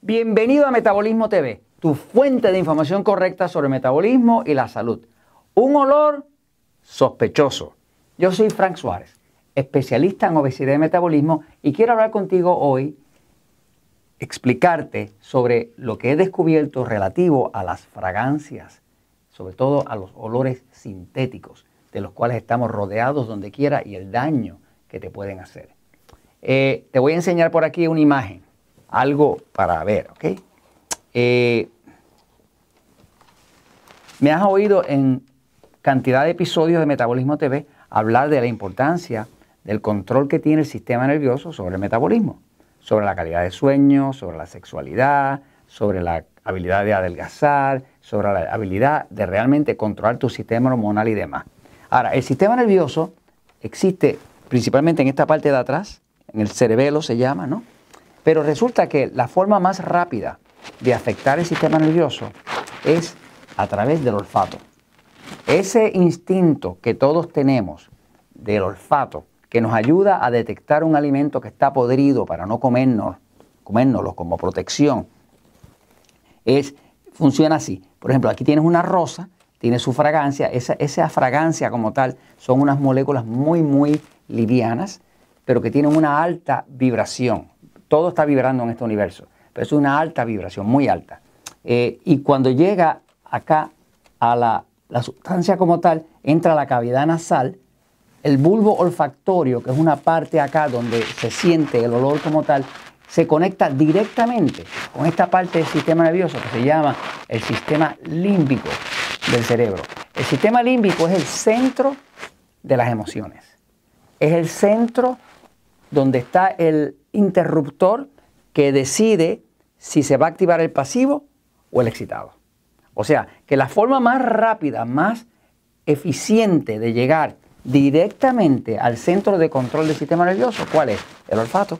Bienvenido a Metabolismo TV, tu fuente de información correcta sobre metabolismo y la salud. Un olor sospechoso. Yo soy Frank Suárez, especialista en obesidad y metabolismo, y quiero hablar contigo hoy, explicarte sobre lo que he descubierto relativo a las fragancias, sobre todo a los olores sintéticos, de los cuales estamos rodeados donde quiera y el daño que te pueden hacer. Eh, te voy a enseñar por aquí una imagen algo para ver, ¿ok? Eh, me has oído en cantidad de episodios de Metabolismo TV hablar de la importancia del control que tiene el sistema nervioso sobre el metabolismo, sobre la calidad de sueño, sobre la sexualidad, sobre la habilidad de adelgazar, sobre la habilidad de realmente controlar tu sistema hormonal y demás. Ahora, el sistema nervioso existe principalmente en esta parte de atrás, en el cerebelo se llama, ¿no? Pero resulta que la forma más rápida de afectar el sistema nervioso es a través del olfato. Ese instinto que todos tenemos del olfato, que nos ayuda a detectar un alimento que está podrido para no comernos, comérnoslo como protección, es, funciona así. Por ejemplo, aquí tienes una rosa, tiene su fragancia, esa, esa fragancia como tal son unas moléculas muy, muy livianas, pero que tienen una alta vibración todo está vibrando en este universo, pero es una alta vibración, muy alta. Eh, y cuando llega acá a la, la sustancia como tal, entra a la cavidad nasal, el bulbo olfactorio, que es una parte acá donde se siente el olor como tal, se conecta directamente con esta parte del sistema nervioso que se llama el sistema límbico del cerebro. El sistema límbico es el centro de las emociones. Es el centro donde está el interruptor que decide si se va a activar el pasivo o el excitado. O sea, que la forma más rápida, más eficiente de llegar directamente al centro de control del sistema nervioso, ¿cuál es? El olfato.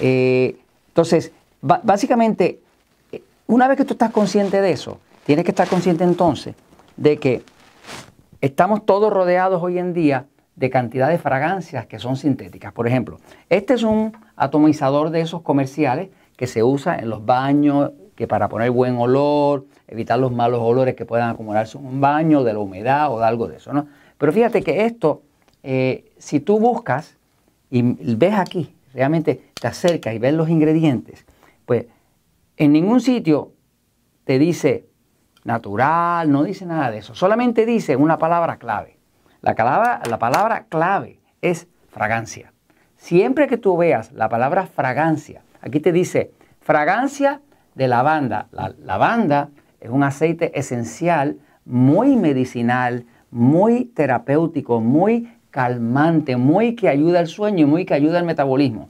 Eh, entonces, básicamente, eh, una vez que tú estás consciente de eso, tienes que estar consciente entonces de que estamos todos rodeados hoy en día de cantidad de fragancias que son sintéticas. Por ejemplo, este es un atomizador de esos comerciales que se usa en los baños, que para poner buen olor, evitar los malos olores que puedan acumularse en un baño, de la humedad o de algo de eso. ¿no? Pero fíjate que esto, eh, si tú buscas y ves aquí, realmente te acercas y ves los ingredientes, pues en ningún sitio te dice natural, no dice nada de eso, solamente dice una palabra clave. La la palabra clave es fragancia. Siempre que tú veas la palabra fragancia, aquí te dice fragancia de lavanda. La lavanda es un aceite esencial, muy medicinal, muy terapéutico, muy calmante, muy que ayuda al sueño y muy que ayuda al metabolismo.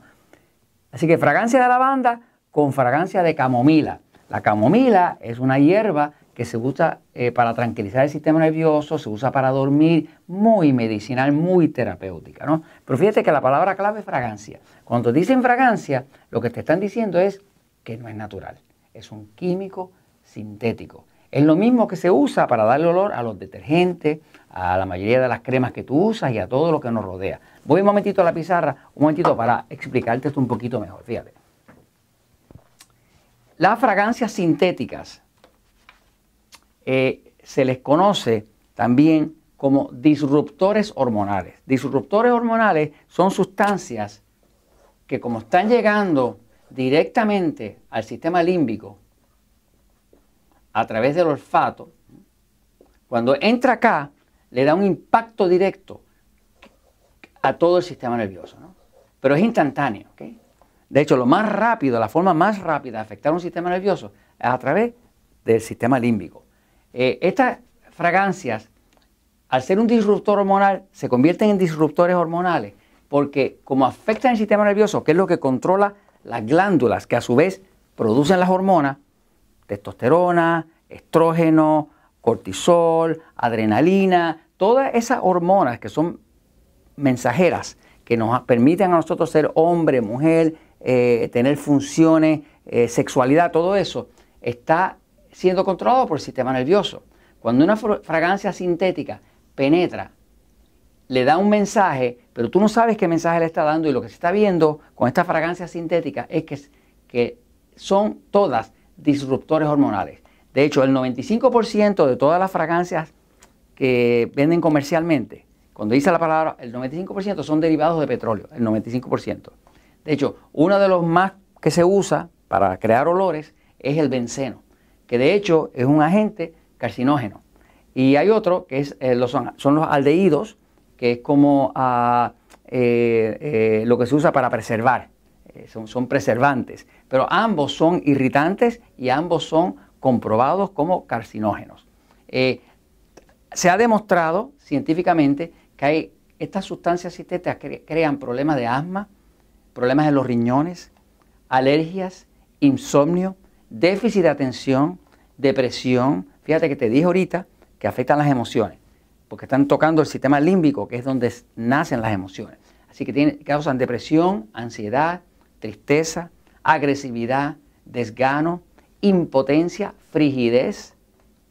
Así que fragancia de lavanda con fragancia de camomila. La camomila es una hierba que se usa eh, para tranquilizar el sistema nervioso, se usa para dormir, muy medicinal, muy terapéutica. ¿no? Pero fíjate que la palabra clave es fragancia. Cuando dicen fragancia, lo que te están diciendo es que no es natural, es un químico sintético. Es lo mismo que se usa para darle olor a los detergentes, a la mayoría de las cremas que tú usas y a todo lo que nos rodea. Voy un momentito a la pizarra, un momentito para explicarte esto un poquito mejor. Fíjate. Las fragancias sintéticas eh, se les conoce también como disruptores hormonales. Disruptores hormonales son sustancias que como están llegando directamente al sistema límbico a través del olfato, cuando entra acá le da un impacto directo a todo el sistema nervioso. Pero es instantáneo. De hecho, lo más rápido, la forma más rápida de afectar un sistema nervioso es a través del sistema límbico. Eh, estas fragancias, al ser un disruptor hormonal, se convierten en disruptores hormonales porque como afectan el sistema nervioso, que es lo que controla las glándulas que a su vez producen las hormonas, testosterona, estrógeno, cortisol, adrenalina, todas esas hormonas que son mensajeras que nos permiten a nosotros ser hombre, mujer, eh, tener funciones, eh, sexualidad, todo eso está siendo controlado por el sistema nervioso. Cuando una fragancia sintética penetra, le da un mensaje, pero tú no sabes qué mensaje le está dando y lo que se está viendo con esta fragancia sintética es que, que son todas disruptores hormonales. De hecho, el 95% de todas las fragancias que venden comercialmente, cuando dice la palabra, el 95% son derivados de petróleo, el 95%. De hecho, uno de los más que se usa para crear olores es el benceno, que de hecho es un agente carcinógeno. Y hay otro que es, eh, son, los aldehídos, que es como ah, eh, eh, lo que se usa para preservar, son, son preservantes. Pero ambos son irritantes y ambos son comprobados como carcinógenos. se ha demostrado científicamente que estas sustancias sintéticas crean problemas de asma, problemas en los riñones, alergias, insomnio, déficit de atención, depresión. Fíjate que te dije ahorita que afectan las emociones, porque están tocando el sistema límbico, que es donde nacen las emociones. Así que causan depresión, ansiedad, tristeza, agresividad, desgano, impotencia, frigidez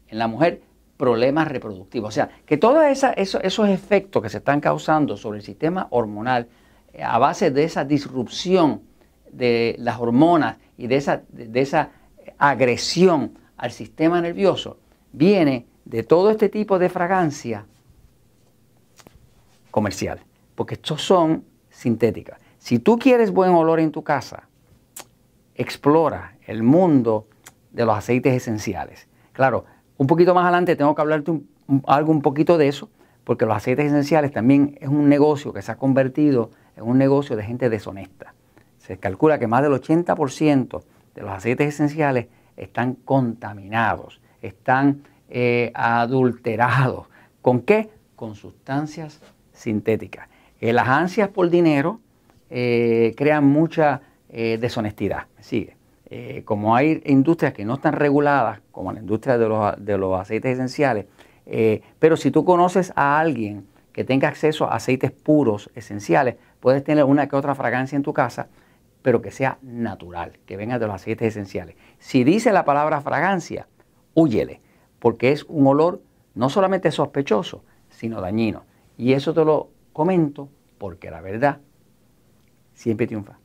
en la mujer, problemas reproductivos. O sea, que todos esos efectos que se están causando sobre el sistema hormonal eh, a base de esa disrupción de las hormonas y de esa agresión al sistema nervioso, viene de todo este tipo de fragancia comercial, porque estos son sintéticas. Si tú quieres buen olor en tu casa, explora el mundo de los aceites esenciales. Claro, un poquito más adelante tengo que hablarte algo un poquito de eso, porque los aceites esenciales también es un negocio que se ha convertido en un negocio de gente deshonesta. Se calcula que más del 80% de los aceites esenciales están contaminados, están eh, adulterados. ¿Con qué? Con sustancias sintéticas. Eh, las ansias por dinero eh, crean mucha deshonestidad. sigue? Eh, como hay industrias que no están reguladas, como la industria de los, aceites esenciales, eh, pero si tú conoces a alguien que tenga acceso a aceites puros, esenciales, puedes tener una que otra fragancia en tu casa, pero que sea natural, que venga de los aceites esenciales. Si dice la palabra fragancia, huyele, porque es un olor no solamente sospechoso, sino dañino. Y eso te lo comento porque la verdad siempre triunfa.